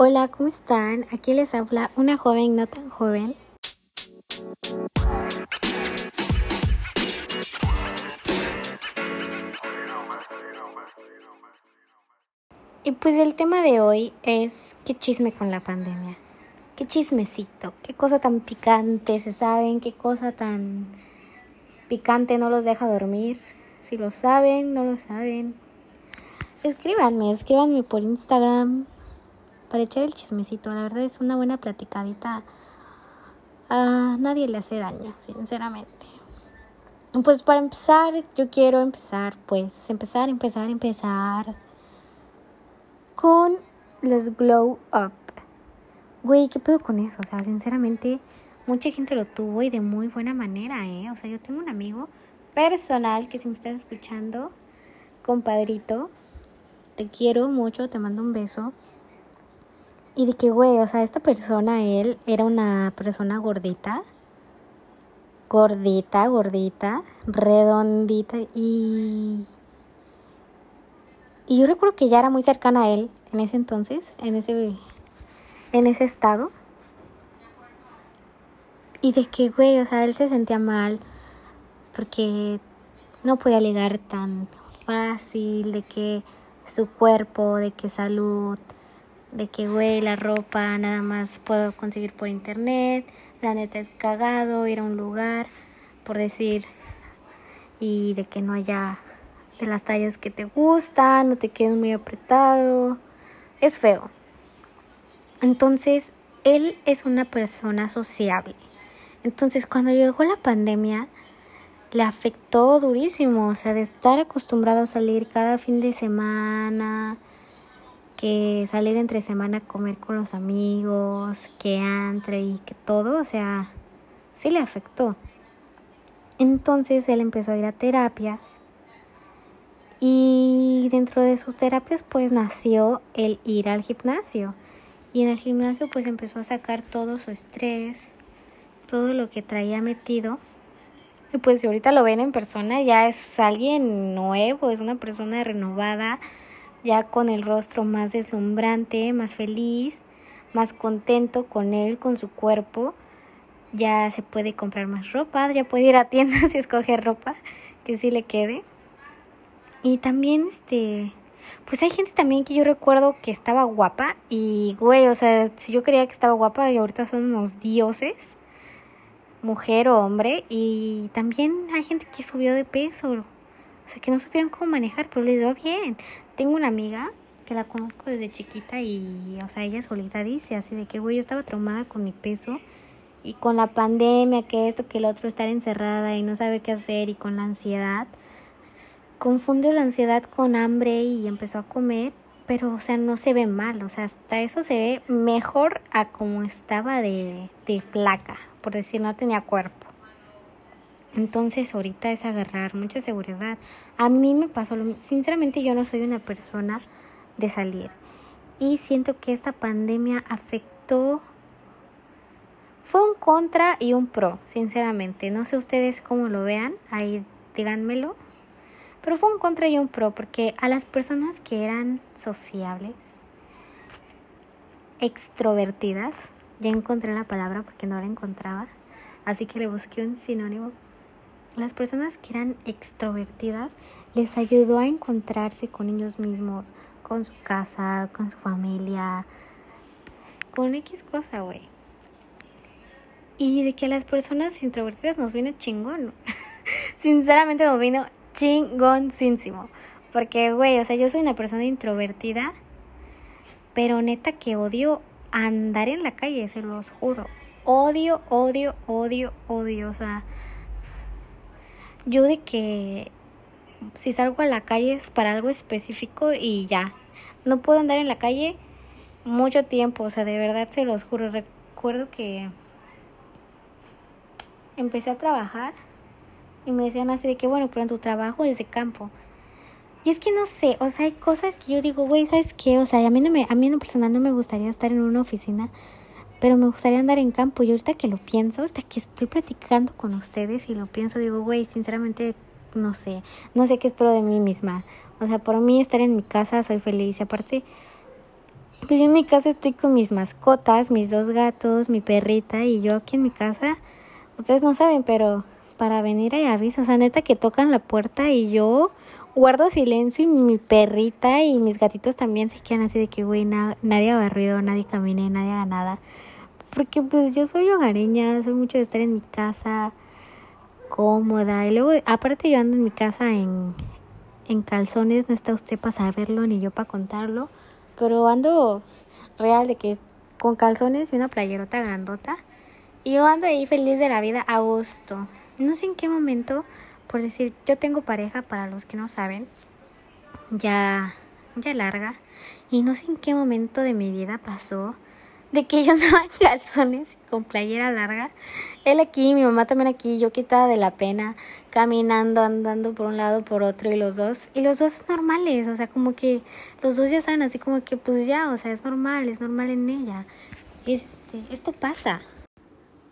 Hola, ¿cómo están? Aquí les habla una joven no tan joven. Y pues el tema de hoy es qué chisme con la pandemia. Qué chismecito, qué cosa tan picante, se saben, qué cosa tan picante no los deja dormir. Si lo saben, no lo saben. Escríbanme, escríbanme por Instagram, para echar el chismecito. La verdad es una buena platicadita. A nadie le hace daño, sinceramente. Pues para empezar, yo quiero empezar, pues, empezar, empezar, empezar con los glow up. Güey, ¿qué pedo con eso? O sea, sinceramente, mucha gente lo tuvo y de muy buena manera, ¿eh? O sea, yo tengo un amigo personal que si me estás escuchando, compadrito, te quiero mucho, te mando un beso. Y de que, güey, o sea, esta persona, él era una persona gordita. Gordita, gordita, redondita. Y. Y yo recuerdo que ya era muy cercana a él en ese entonces, en ese. En ese estado. Y de que, güey, o sea, él se sentía mal. Porque no podía ligar tan fácil. De que su cuerpo, de que salud de que, güey, la ropa nada más puedo conseguir por internet, la neta es cagado ir a un lugar, por decir, y de que no haya de las tallas que te gustan, no te queden muy apretado, es feo. Entonces, él es una persona sociable. Entonces, cuando llegó la pandemia, le afectó durísimo, o sea, de estar acostumbrado a salir cada fin de semana, que salir entre semana a comer con los amigos, que entre y que todo, o sea, sí le afectó. Entonces él empezó a ir a terapias y dentro de sus terapias pues nació el ir al gimnasio. Y en el gimnasio pues empezó a sacar todo su estrés, todo lo que traía metido. Y pues si ahorita lo ven en persona ya es alguien nuevo, es una persona renovada, ya con el rostro más deslumbrante, más feliz, más contento con él, con su cuerpo. Ya se puede comprar más ropa, ya puede ir a tiendas y escoger ropa que sí le quede. Y también este pues hay gente también que yo recuerdo que estaba guapa y güey, o sea, si yo creía que estaba guapa y ahorita son unos dioses, mujer o hombre, y también hay gente que subió de peso, o sea, que no supieron cómo manejar, pero les va bien. Tengo una amiga que la conozco desde chiquita y, o sea, ella solita dice así de que, güey, yo estaba traumada con mi peso y con la pandemia, que esto, que el otro, estar encerrada y no saber qué hacer y con la ansiedad. Confunde la ansiedad con hambre y empezó a comer, pero, o sea, no se ve mal, o sea, hasta eso se ve mejor a como estaba de, de flaca, por decir, no tenía cuerpo. Entonces ahorita es agarrar mucha seguridad. A mí me pasó lo. Sinceramente yo no soy una persona de salir. Y siento que esta pandemia afectó... Fue un contra y un pro, sinceramente. No sé ustedes cómo lo vean, ahí díganmelo. Pero fue un contra y un pro, porque a las personas que eran sociables, extrovertidas, ya encontré la palabra porque no la encontraba, así que le busqué un sinónimo las personas que eran extrovertidas les ayudó a encontrarse con ellos mismos, con su casa, con su familia, con X cosa, güey. Y de que a las personas introvertidas nos vino chingón. Sinceramente nos vino chingoncísimo. Porque, güey, o sea, yo soy una persona introvertida, pero neta que odio andar en la calle, se los juro. Odio, odio, odio, odio. O sea, yo de que si salgo a la calle es para algo específico y ya. No puedo andar en la calle mucho tiempo, o sea, de verdad se los juro. Recuerdo que empecé a trabajar y me decían así de que, bueno, pero en tu trabajo es de campo. Y es que no sé, o sea, hay cosas que yo digo, güey, ¿sabes qué? O sea, a mí, no me, a mí en lo personal no me gustaría estar en una oficina pero me gustaría andar en campo. Y ahorita que lo pienso, ahorita que estoy platicando con ustedes y lo pienso, digo, güey, sinceramente, no sé, no sé qué espero de mí misma. O sea, por mí estar en mi casa soy feliz. Y aparte, pues yo en mi casa estoy con mis mascotas, mis dos gatos, mi perrita y yo aquí en mi casa. Ustedes no saben, pero para venir hay aviso. O sea, neta que tocan la puerta y yo guardo silencio y mi perrita y mis gatitos también se quedan así de que, güey, nadie haga ruido, nadie camine, nadie haga nada. Porque pues yo soy hogareña, soy mucho de estar en mi casa cómoda. Y luego, aparte yo ando en mi casa en, en calzones, no está usted para saberlo ni yo para contarlo. Pero ando real de que con calzones y una playerota grandota. Y yo ando ahí feliz de la vida a gusto. No sé en qué momento, por decir, yo tengo pareja para los que no saben, ya, ya larga. Y no sé en qué momento de mi vida pasó de que yo andaba en calzones con playera larga. Él aquí, mi mamá también aquí, yo quitada de la pena, caminando, andando por un lado, por otro, y los dos, y los dos normales, o sea, como que los dos ya saben así como que pues ya, o sea, es normal, es normal en ella. Es este, esto pasa.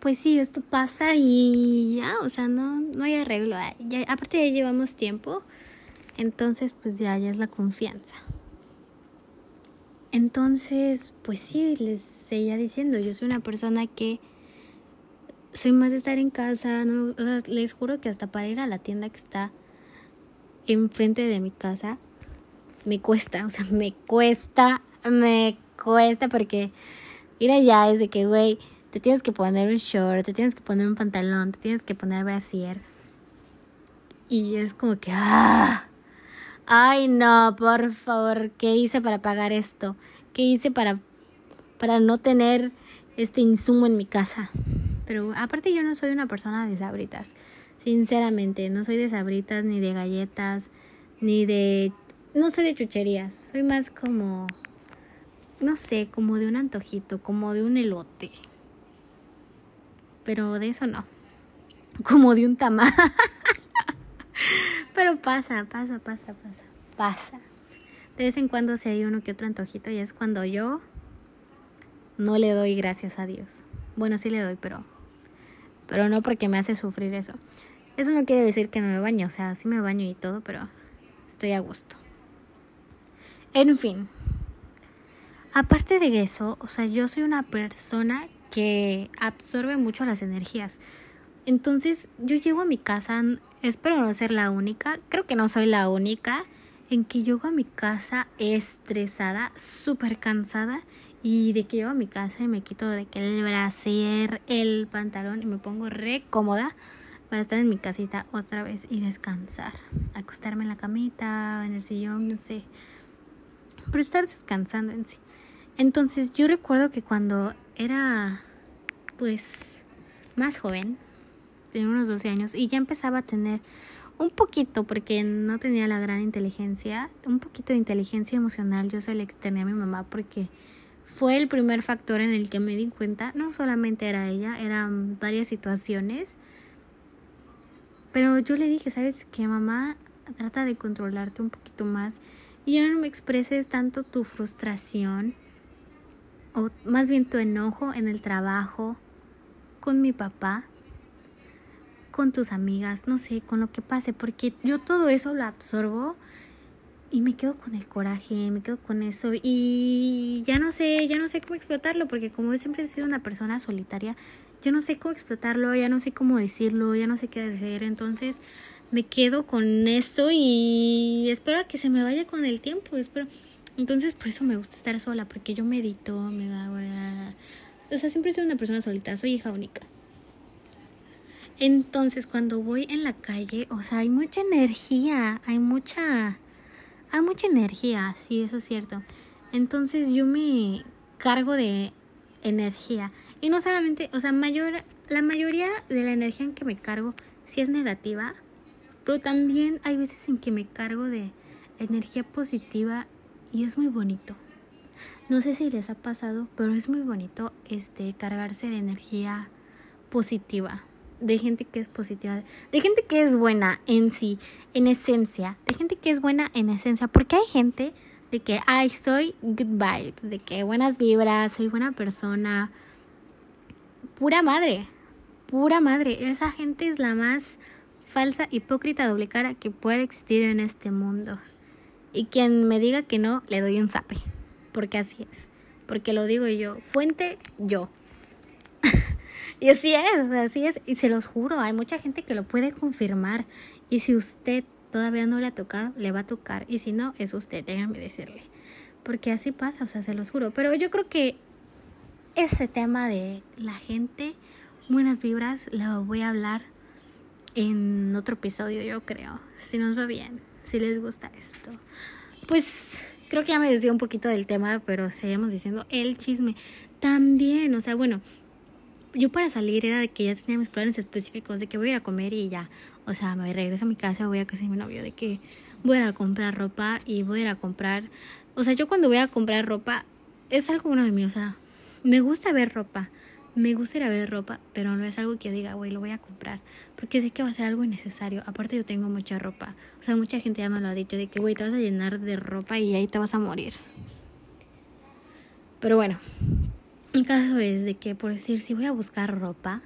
Pues sí, esto pasa y ya, o sea, no, no hay arreglo. Ya, aparte ya llevamos tiempo, entonces pues ya, es la confianza. Entonces, pues sí, les seguía diciendo, yo soy una persona que soy más de estar en casa, no, les juro que hasta para ir a la tienda que está enfrente de mi casa, me cuesta, o sea, me cuesta, me cuesta porque ir allá es de que, güey, te tienes que poner un short, te tienes que poner un pantalón, te tienes que poner brasier. Y es como que, ah, Ay, no, por favor, ¿qué hice para pagar esto? ¿Qué hice para, para no tener este insumo en mi casa? Pero aparte yo no soy una persona de sabritas. Sinceramente, no soy de sabritas, ni de galletas, ni de... No soy de chucherías. Soy más como... No sé, como de un antojito, como de un elote. Pero de eso no. Como de un tamal. Pero pasa, pasa, pasa, pasa, pasa. De vez en cuando si hay uno que otro antojito y es cuando yo no le doy gracias a Dios. Bueno, sí le doy, pero pero no porque me hace sufrir eso. Eso no quiere decir que no me baño, o sea, sí me baño y todo, pero estoy a gusto. En fin. Aparte de eso, o sea, yo soy una persona que absorbe mucho las energías. Entonces, yo llego a mi casa espero no ser la única, creo que no soy la única, en que llego a mi casa estresada, súper cansada y de que llego a mi casa y me quito de que el brasier, el pantalón y me pongo re cómoda para estar en mi casita otra vez y descansar, acostarme en la camita, en el sillón, no sé, pero estar descansando en sí. Entonces yo recuerdo que cuando era pues más joven, tenía unos 12 años y ya empezaba a tener un poquito, porque no tenía la gran inteligencia, un poquito de inteligencia emocional. Yo se le externé a mi mamá porque fue el primer factor en el que me di cuenta, no solamente era ella, eran varias situaciones. Pero yo le dije, ¿sabes qué, mamá? Trata de controlarte un poquito más y ya no me expreses tanto tu frustración o más bien tu enojo en el trabajo con mi papá con tus amigas, no sé, con lo que pase, porque yo todo eso lo absorbo y me quedo con el coraje, me quedo con eso y ya no sé, ya no sé cómo explotarlo, porque como yo siempre he sido una persona solitaria, yo no sé cómo explotarlo, ya no sé cómo decirlo, ya no sé qué hacer, entonces me quedo con eso y espero a que se me vaya con el tiempo, espero. Entonces por eso me gusta estar sola, porque yo medito, me da... O sea, siempre sido una persona solita, soy hija única. Entonces, cuando voy en la calle, o sea, hay mucha energía, hay mucha, hay mucha energía, sí, eso es cierto. Entonces, yo me cargo de energía. Y no solamente, o sea, mayor, la mayoría de la energía en que me cargo sí es negativa, pero también hay veces en que me cargo de energía positiva y es muy bonito. No sé si les ha pasado, pero es muy bonito este cargarse de energía positiva de gente que es positiva, de gente que es buena en sí, en esencia, de gente que es buena en esencia, porque hay gente de que, ay, soy good vibes, de que buenas vibras, soy buena persona, pura madre, pura madre, esa gente es la más falsa, hipócrita, doble cara que puede existir en este mundo. Y quien me diga que no, le doy un zape, porque así es. porque lo digo yo, fuente yo. y así es, así es, y se los juro, hay mucha gente que lo puede confirmar. Y si usted todavía no le ha tocado, le va a tocar, y si no, es usted, déjame decirle. Porque así pasa, o sea, se los juro. Pero yo creo que ese tema de la gente, buenas vibras, lo voy a hablar en otro episodio, yo creo. Si nos va bien, si les gusta esto. Pues creo que ya me desvié un poquito del tema, pero seguimos diciendo el chisme. También, o sea, bueno, yo para salir era de que ya tenía mis planes específicos de que voy a ir a comer y ya. O sea, me regreso a mi casa, voy a casa de mi novio, de que voy a ir a comprar ropa y voy a ir a comprar. O sea, yo cuando voy a comprar ropa es algo bueno de mí, o sea, me gusta ver ropa me gusta ir a ver ropa, pero no es algo que yo diga, güey, lo voy a comprar, porque sé que va a ser algo innecesario. Aparte yo tengo mucha ropa. O sea, mucha gente ya me lo ha dicho, de que, güey, te vas a llenar de ropa y ahí te vas a morir. Pero bueno, el caso es de que, por decir, si voy a buscar ropa,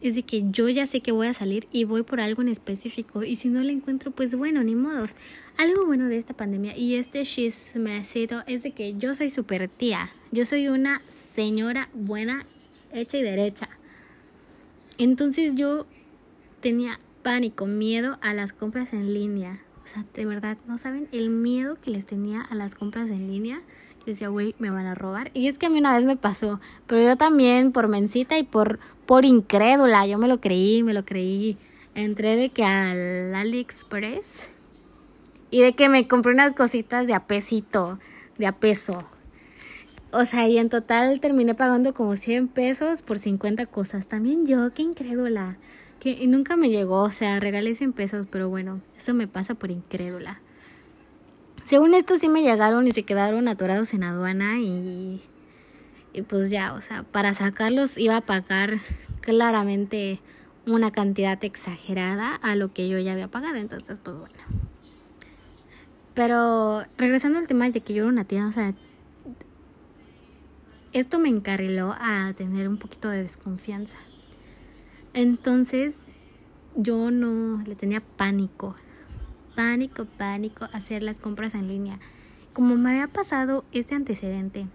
es de que yo ya sé que voy a salir y voy por algo en específico y si no la encuentro, pues bueno, ni modos. Algo bueno de esta pandemia y este chismecito es de que yo soy super tía. Yo soy una señora buena hecha y derecha. Entonces yo tenía pánico, miedo a las compras en línea. O sea, de verdad, no saben el miedo que les tenía a las compras en línea. Yo decía, güey, me van a robar. Y es que a mí una vez me pasó, pero yo también por mencita y por, por incrédula, yo me lo creí, me lo creí. Entré de que al AliExpress y de que me compré unas cositas de a pesito, de a peso. O sea, y en total terminé pagando como 100 pesos por 50 cosas. También yo, qué incrédula. Que nunca me llegó, o sea, regalé 100 pesos, pero bueno, eso me pasa por incrédula. Según esto sí me llegaron y se quedaron atorados en aduana y, y pues ya, o sea, para sacarlos iba a pagar claramente una cantidad exagerada a lo que yo ya había pagado, entonces pues bueno. Pero regresando al tema de que yo era una tía, o sea, esto me encarriló a tener un poquito de desconfianza. Entonces yo no le tenía pánico, pánico, pánico hacer las compras en línea. Como me había pasado ese antecedente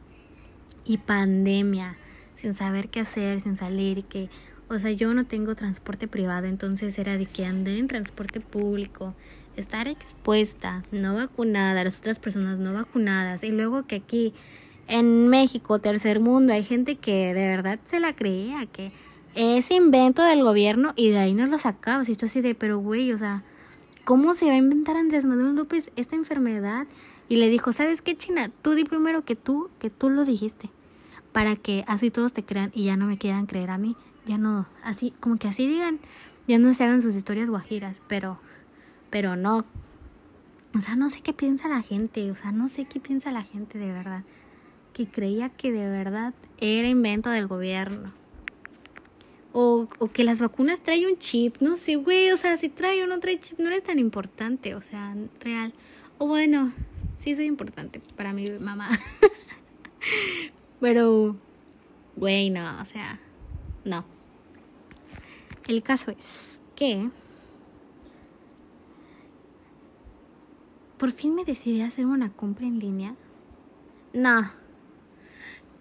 y pandemia, sin saber qué hacer, sin salir, que, o sea, yo no tengo transporte privado, entonces era de que andar en transporte público, estar expuesta, no vacunada, las otras personas no vacunadas, y luego que aquí en México, tercer mundo, hay gente que de verdad se la creía, que es invento del gobierno y de ahí nos lo sacaba. Y tú así de, pero güey, o sea, ¿cómo se va a inventar Andrés Manuel López esta enfermedad? Y le dijo, ¿sabes qué, China? Tú di primero que tú, que tú lo dijiste, para que así todos te crean y ya no me quieran creer a mí. Ya no, así, como que así digan, ya no se hagan sus historias guajiras, pero, pero no. O sea, no sé qué piensa la gente, o sea, no sé qué piensa la gente de verdad que creía que de verdad era invento del gobierno. O, o que las vacunas traen un chip, no sé, güey, o sea, si trae o no trae chip no es tan importante, o sea, real. O bueno, sí soy importante para mi mamá. Pero, güey, no, o sea, no. El caso es que por fin me decidí a hacer una compra en línea. No,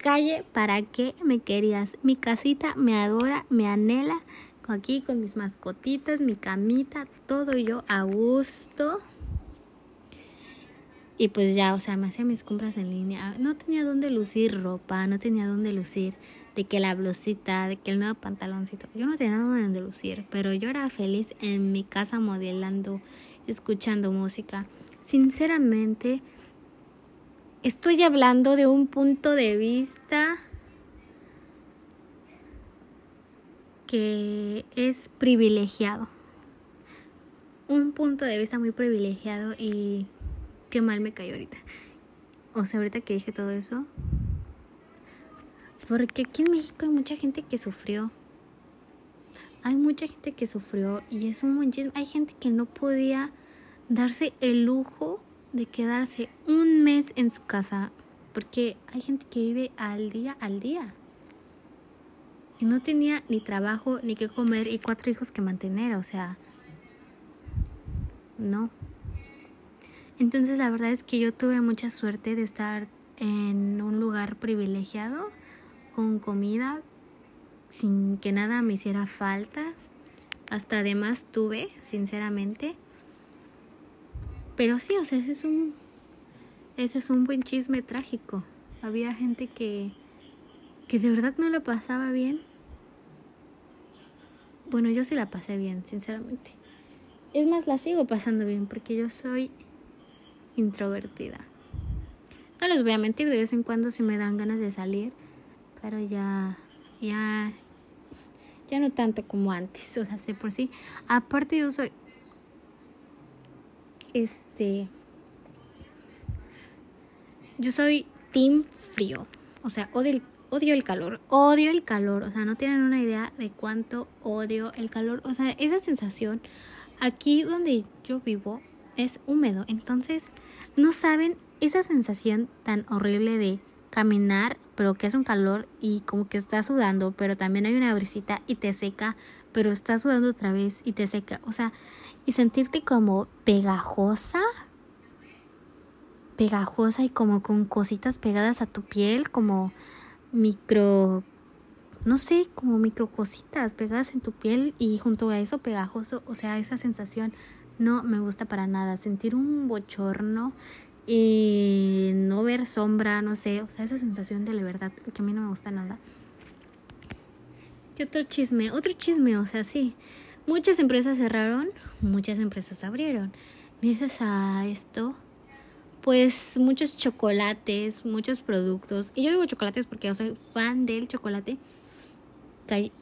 calle, ¿para qué me querías? Mi casita me adora, me anhela, aquí con mis mascotitas, mi camita, todo yo a gusto. Y pues ya, o sea, me hacía mis compras en línea. No tenía dónde lucir ropa, no tenía dónde lucir de que la blusita, de que el nuevo pantaloncito. Yo no tenía dónde lucir, pero yo era feliz en mi casa modelando, escuchando música. Sinceramente, Estoy hablando de un punto de vista que es privilegiado. Un punto de vista muy privilegiado y qué mal me cayó ahorita. O sea, ahorita que dije todo eso. Porque aquí en México hay mucha gente que sufrió. Hay mucha gente que sufrió y es un buen Hay gente que no podía darse el lujo de quedarse un mes en su casa, porque hay gente que vive al día al día. Y no tenía ni trabajo, ni que comer y cuatro hijos que mantener, o sea, no. Entonces la verdad es que yo tuve mucha suerte de estar en un lugar privilegiado, con comida, sin que nada me hiciera falta. Hasta además tuve, sinceramente. Pero sí, o sea, ese es un ese es un buen chisme trágico. Había gente que que de verdad no la pasaba bien. Bueno, yo sí la pasé bien, sinceramente. Es más, la sigo pasando bien porque yo soy introvertida. No les voy a mentir, de vez en cuando si me dan ganas de salir, pero ya, ya, ya no tanto como antes, o sea, sé por sí. Aparte yo soy, este, yo soy team frío, o sea, odio el, odio el calor, odio el calor, o sea, no tienen una idea de cuánto odio el calor, o sea, esa sensación, aquí donde yo vivo es húmedo, entonces no saben esa sensación tan horrible de caminar, pero que es un calor y como que estás sudando, pero también hay una brisita y te seca, pero estás sudando otra vez y te seca, o sea, y sentirte como pegajosa, pegajosa y como con cositas pegadas a tu piel, como micro, no sé, como micro cositas pegadas en tu piel y junto a eso pegajoso, o sea, esa sensación no me gusta para nada, sentir un bochorno y no ver sombra, no sé, o sea, esa sensación de la verdad que a mí no me gusta nada. ¿Qué otro chisme? Otro chisme, o sea, sí. Muchas empresas cerraron, muchas empresas abrieron. Gracias a esto, pues muchos chocolates, muchos productos, y yo digo chocolates porque yo soy fan del chocolate,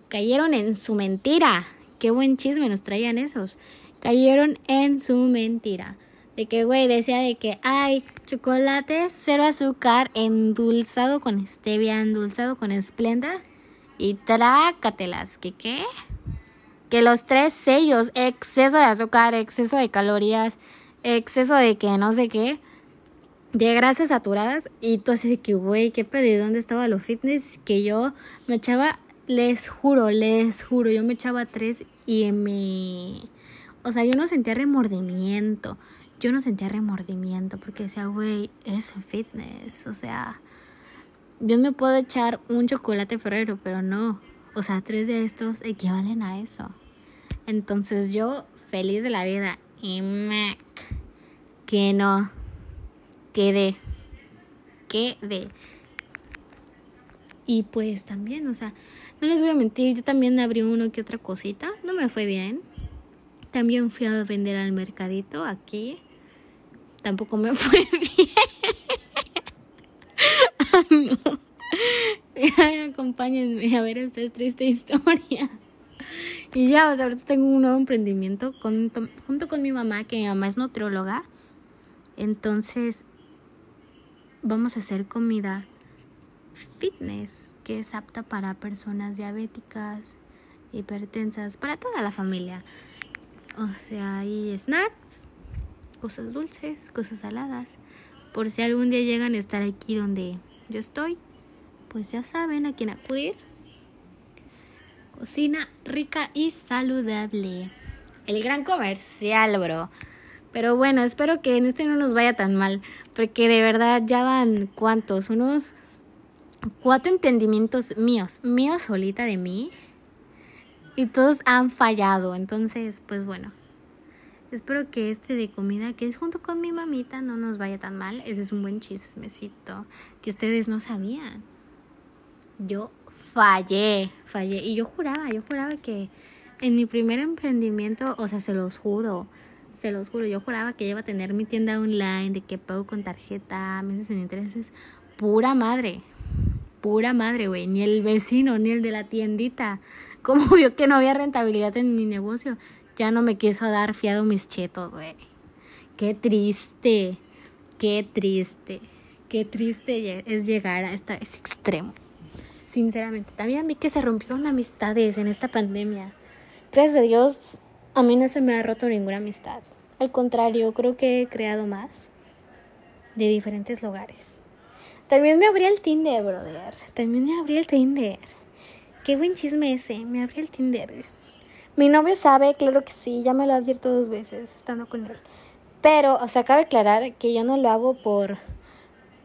cayeron en su mentira. Qué buen chisme nos traían esos. Cayeron en su mentira. De que, güey, decía de que hay chocolate, cero azúcar, endulzado con stevia, endulzado con esplenda. Y trácatelas. ¿Qué qué? Que los tres sellos, exceso de azúcar, exceso de calorías, exceso de que no sé qué, de grasas saturadas. Y tú así de que, güey, qué pedo, ¿dónde estaba lo fitness? Que yo me echaba, les juro, les juro, yo me echaba tres y me... O sea, yo no sentía remordimiento yo no sentía remordimiento porque decía, güey, es fitness. O sea, yo me puedo echar un chocolate ferrero, pero no. O sea, tres de estos equivalen a eso. Entonces yo, feliz de la vida. Y Mac, que no. Quedé. Quedé. Y pues también, o sea, no les voy a mentir, yo también abrí uno que otra cosita. No me fue bien. También fui a vender al mercadito aquí tampoco me fue bien. no. acompáñenme a ver esta triste historia. Y ya, o sea, ahorita tengo un nuevo emprendimiento junto con mi mamá, que mi mamá es nutrióloga. Entonces, vamos a hacer comida fitness, que es apta para personas diabéticas, hipertensas, para toda la familia. O sea, hay snacks, cosas dulces, cosas saladas. Por si algún día llegan a estar aquí donde yo estoy, pues ya saben a quién acudir. Cocina rica y saludable. El gran comercial, bro. Pero bueno, espero que en este no nos vaya tan mal. Porque de verdad ya van cuántos, unos cuatro emprendimientos míos, míos solita de mí. Y todos han fallado. Entonces, pues bueno. Espero que este de comida, que es junto con mi mamita, no nos vaya tan mal. Ese es un buen chismecito que ustedes no sabían. Yo fallé, fallé. Y yo juraba, yo juraba que en mi primer emprendimiento, o sea, se los juro, se los juro, yo juraba que iba a tener mi tienda online, de que pago con tarjeta, meses en intereses. Pura madre, pura madre, güey. Ni el vecino, ni el de la tiendita. Como vio que no había rentabilidad en mi negocio, ya no me quiso dar fiado mis chetos, güey. Qué triste, qué triste, qué triste es llegar a ese extremo. Sinceramente, también vi que se rompieron amistades en esta pandemia. Gracias a Dios, a mí no se me ha roto ninguna amistad. Al contrario, creo que he creado más de diferentes lugares. También me abrí el Tinder, brother. También me abrí el Tinder. Qué buen chisme ese. Me abrí el Tinder. Mi novio sabe, claro que sí, ya me lo ha abierto dos veces estando con él. Pero, o sea, cabe aclarar que yo no lo hago por,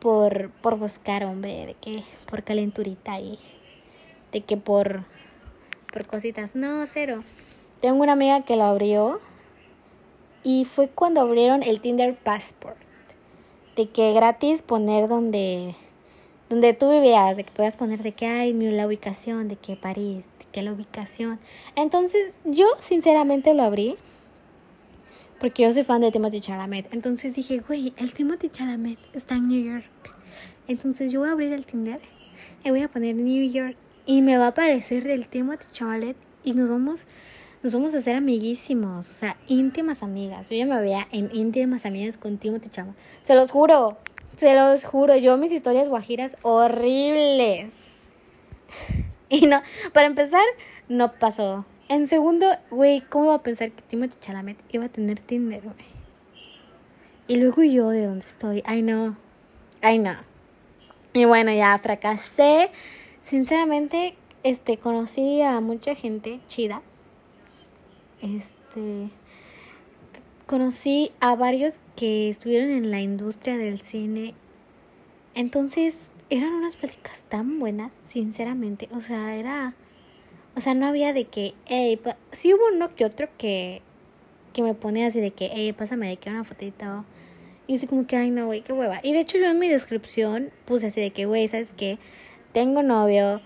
por, por buscar, hombre, de que por calenturita y de que por, por cositas. No, cero. Tengo una amiga que lo abrió y fue cuando abrieron el Tinder Passport. De que gratis poner donde, donde tú vivías, de que puedas poner de que hay la ubicación, de que París, de que la ubicación. Entonces yo sinceramente lo abrí porque yo soy fan de Timothy Chalamet. Entonces dije, güey, el Timothy Chalamet está en New York. Entonces yo voy a abrir el Tinder y voy a poner New York y me va a aparecer el Timothy Chalamet y nos vamos nos vamos a hacer amiguísimos, o sea, íntimas amigas. Yo ya me veía en íntimas amigas con Timothy Chalamet. Se los juro, se los juro, yo mis historias guajiras horribles. Y no, para empezar, no pasó. En segundo, güey, ¿cómo iba a pensar que Timothy Chalamet iba a tener Tinder, güey? Y luego yo, ¿de dónde estoy? Ay, no. Ay, no. Y bueno, ya fracasé. Sinceramente, este, conocí a mucha gente chida. Este, conocí a varios que estuvieron en la industria del cine. Entonces, eran unas pláticas tan buenas, sinceramente. O sea, era o sea, no había de que, hey, sí hubo uno que otro que, que me ponía así de que, hey, pásame de que una fotito. Y así como que, ay, no, güey, qué hueva. Y de hecho yo en mi descripción puse así de que, güey, ¿sabes qué? Tengo novio,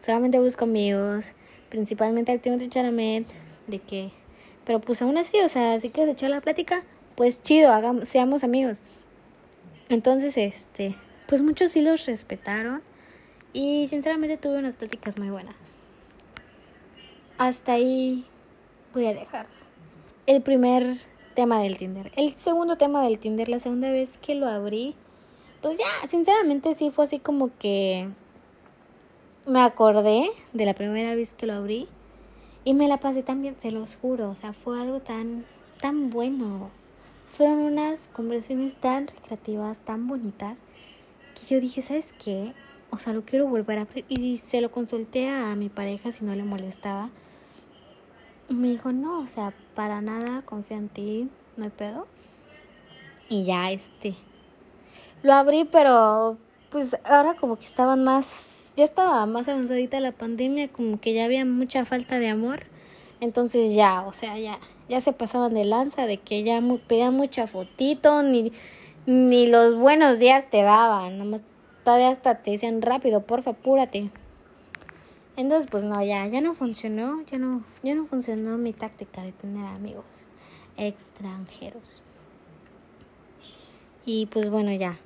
solamente busco amigos, principalmente al Timothy Chalamet, de que... Pero pues aún así, o sea, así que de echar la plática, pues chido, hagamos, seamos amigos. Entonces, este, pues muchos sí los respetaron y sinceramente tuve unas pláticas muy buenas hasta ahí voy a dejar el primer tema del Tinder. El segundo tema del Tinder, la segunda vez que lo abrí, pues ya, sinceramente sí fue así como que me acordé de la primera vez que lo abrí y me la pasé tan bien, se los juro, o sea, fue algo tan, tan bueno. Fueron unas conversaciones tan recreativas, tan bonitas, que yo dije, ¿sabes qué? O sea, lo quiero volver a abrir. Y se lo consulté a mi pareja si no le molestaba. Me dijo, no, o sea, para nada, confía en ti, no hay pedo. Y ya, este, lo abrí, pero pues ahora como que estaban más, ya estaba más avanzadita la pandemia, como que ya había mucha falta de amor. Entonces ya, o sea, ya, ya se pasaban de lanza de que ya pedían mucha fotito, ni, ni los buenos días te daban, nomás todavía hasta te decían rápido, porfa, apúrate. Entonces, pues no, ya, ya no funcionó, ya no, ya no funcionó mi táctica de tener amigos extranjeros. Y pues bueno, ya.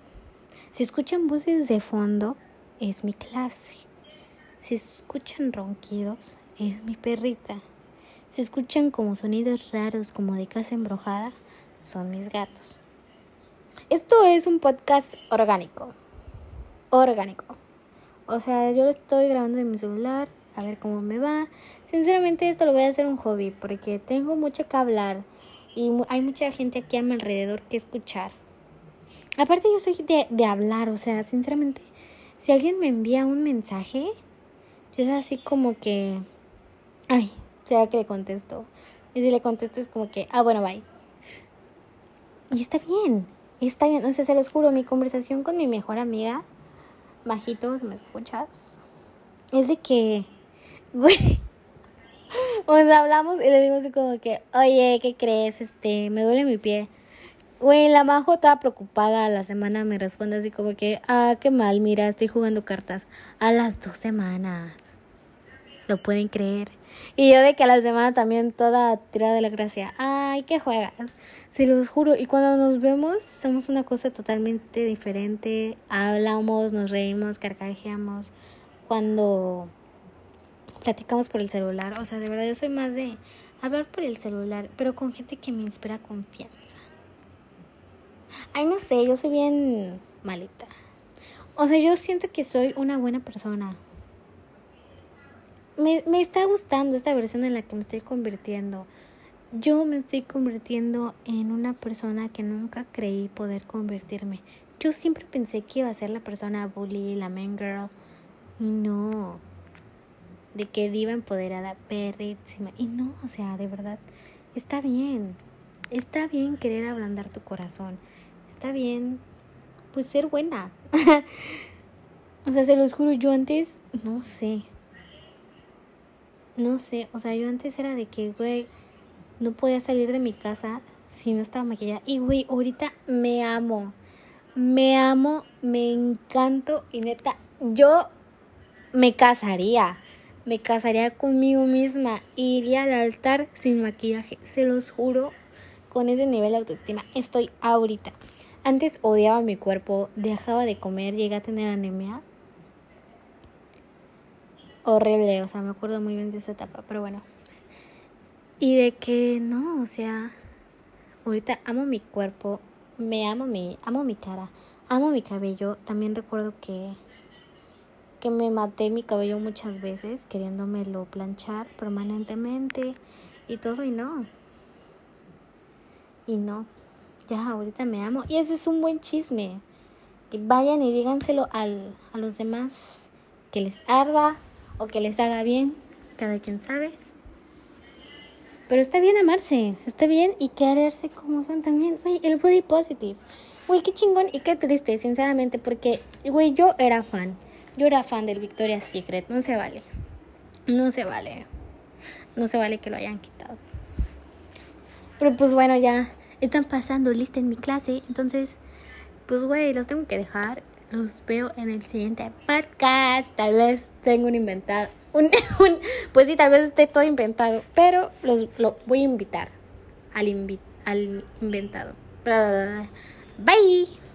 Si escuchan voces de fondo, es mi clase. Si escuchan ronquidos, es mi perrita. Si escuchan como sonidos raros, como de casa embrujada, son mis gatos. Esto es un podcast orgánico. Orgánico. O sea, yo lo estoy grabando en mi celular, a ver cómo me va. Sinceramente esto lo voy a hacer un hobby porque tengo mucho que hablar y hay mucha gente aquí a mi alrededor que escuchar. Aparte yo soy de, de hablar, o sea, sinceramente, si alguien me envía un mensaje, yo es así como que, ay, será que le contesto. Y si le contesto es como que, ah, bueno, bye. Y está bien, está bien, o sea, se los juro, mi conversación con mi mejor amiga Majitos, ¿me escuchas? Es de que, güey, o hablamos y le digo así como que, oye, ¿qué crees? Este, me duele mi pie. Güey, la Majo estaba preocupada. A la semana me responde así como que, ah, qué mal, mira, estoy jugando cartas. A las dos semanas. ¿Lo pueden creer? Y yo de que a la semana también toda tirada de la gracia. Ay, ¿qué juegas? Se los juro. Y cuando nos vemos, somos una cosa totalmente diferente. Hablamos, nos reímos, carcajeamos. Cuando platicamos por el celular. O sea, de verdad yo soy más de hablar por el celular, pero con gente que me inspira confianza. Ay, no sé, yo soy bien malita. O sea, yo siento que soy una buena persona me, me está gustando esta versión en la que me estoy convirtiendo. Yo me estoy convirtiendo en una persona que nunca creí poder convertirme. Yo siempre pensé que iba a ser la persona bully, la man girl. Y no. De que diva empoderada, perrísima. Y no, o sea, de verdad, está bien. Está bien querer ablandar tu corazón. Está bien pues ser buena. o sea, se los juro, yo antes, no sé. No sé, o sea, yo antes era de que, güey, no podía salir de mi casa si no estaba maquillada. Y, güey, ahorita me amo. Me amo, me encanto y neta, yo me casaría. Me casaría conmigo misma. Iría al altar sin maquillaje. Se los juro, con ese nivel de autoestima estoy ahorita. Antes odiaba mi cuerpo, dejaba de comer, llegué a tener anemia. Horrible, o sea, me acuerdo muy bien de esa etapa, pero bueno. Y de que no, o sea, ahorita amo mi cuerpo, me amo mi, amo mi cara, amo mi cabello. También recuerdo que que me maté mi cabello muchas veces queriéndomelo planchar permanentemente y todo y no. Y no ya ahorita me amo. Y ese es un buen chisme. Que vayan y díganselo al, a los demás que les arda o que les haga bien. Cada quien sabe. Pero está bien amarse, está bien y quererse como son también. Güey, el body positive. Güey, qué chingón y qué triste, sinceramente, porque, güey, yo era fan. Yo era fan del Victoria's Secret. No se vale. No se vale. No se vale que lo hayan quitado. Pero pues bueno, ya están pasando lista en mi clase. Entonces, pues, güey, los tengo que dejar. Los veo en el siguiente podcast. Tal vez tengo un inventado. Un, pues sí, tal vez esté todo inventado. Pero los lo voy a invitar al, al inventado. Bye.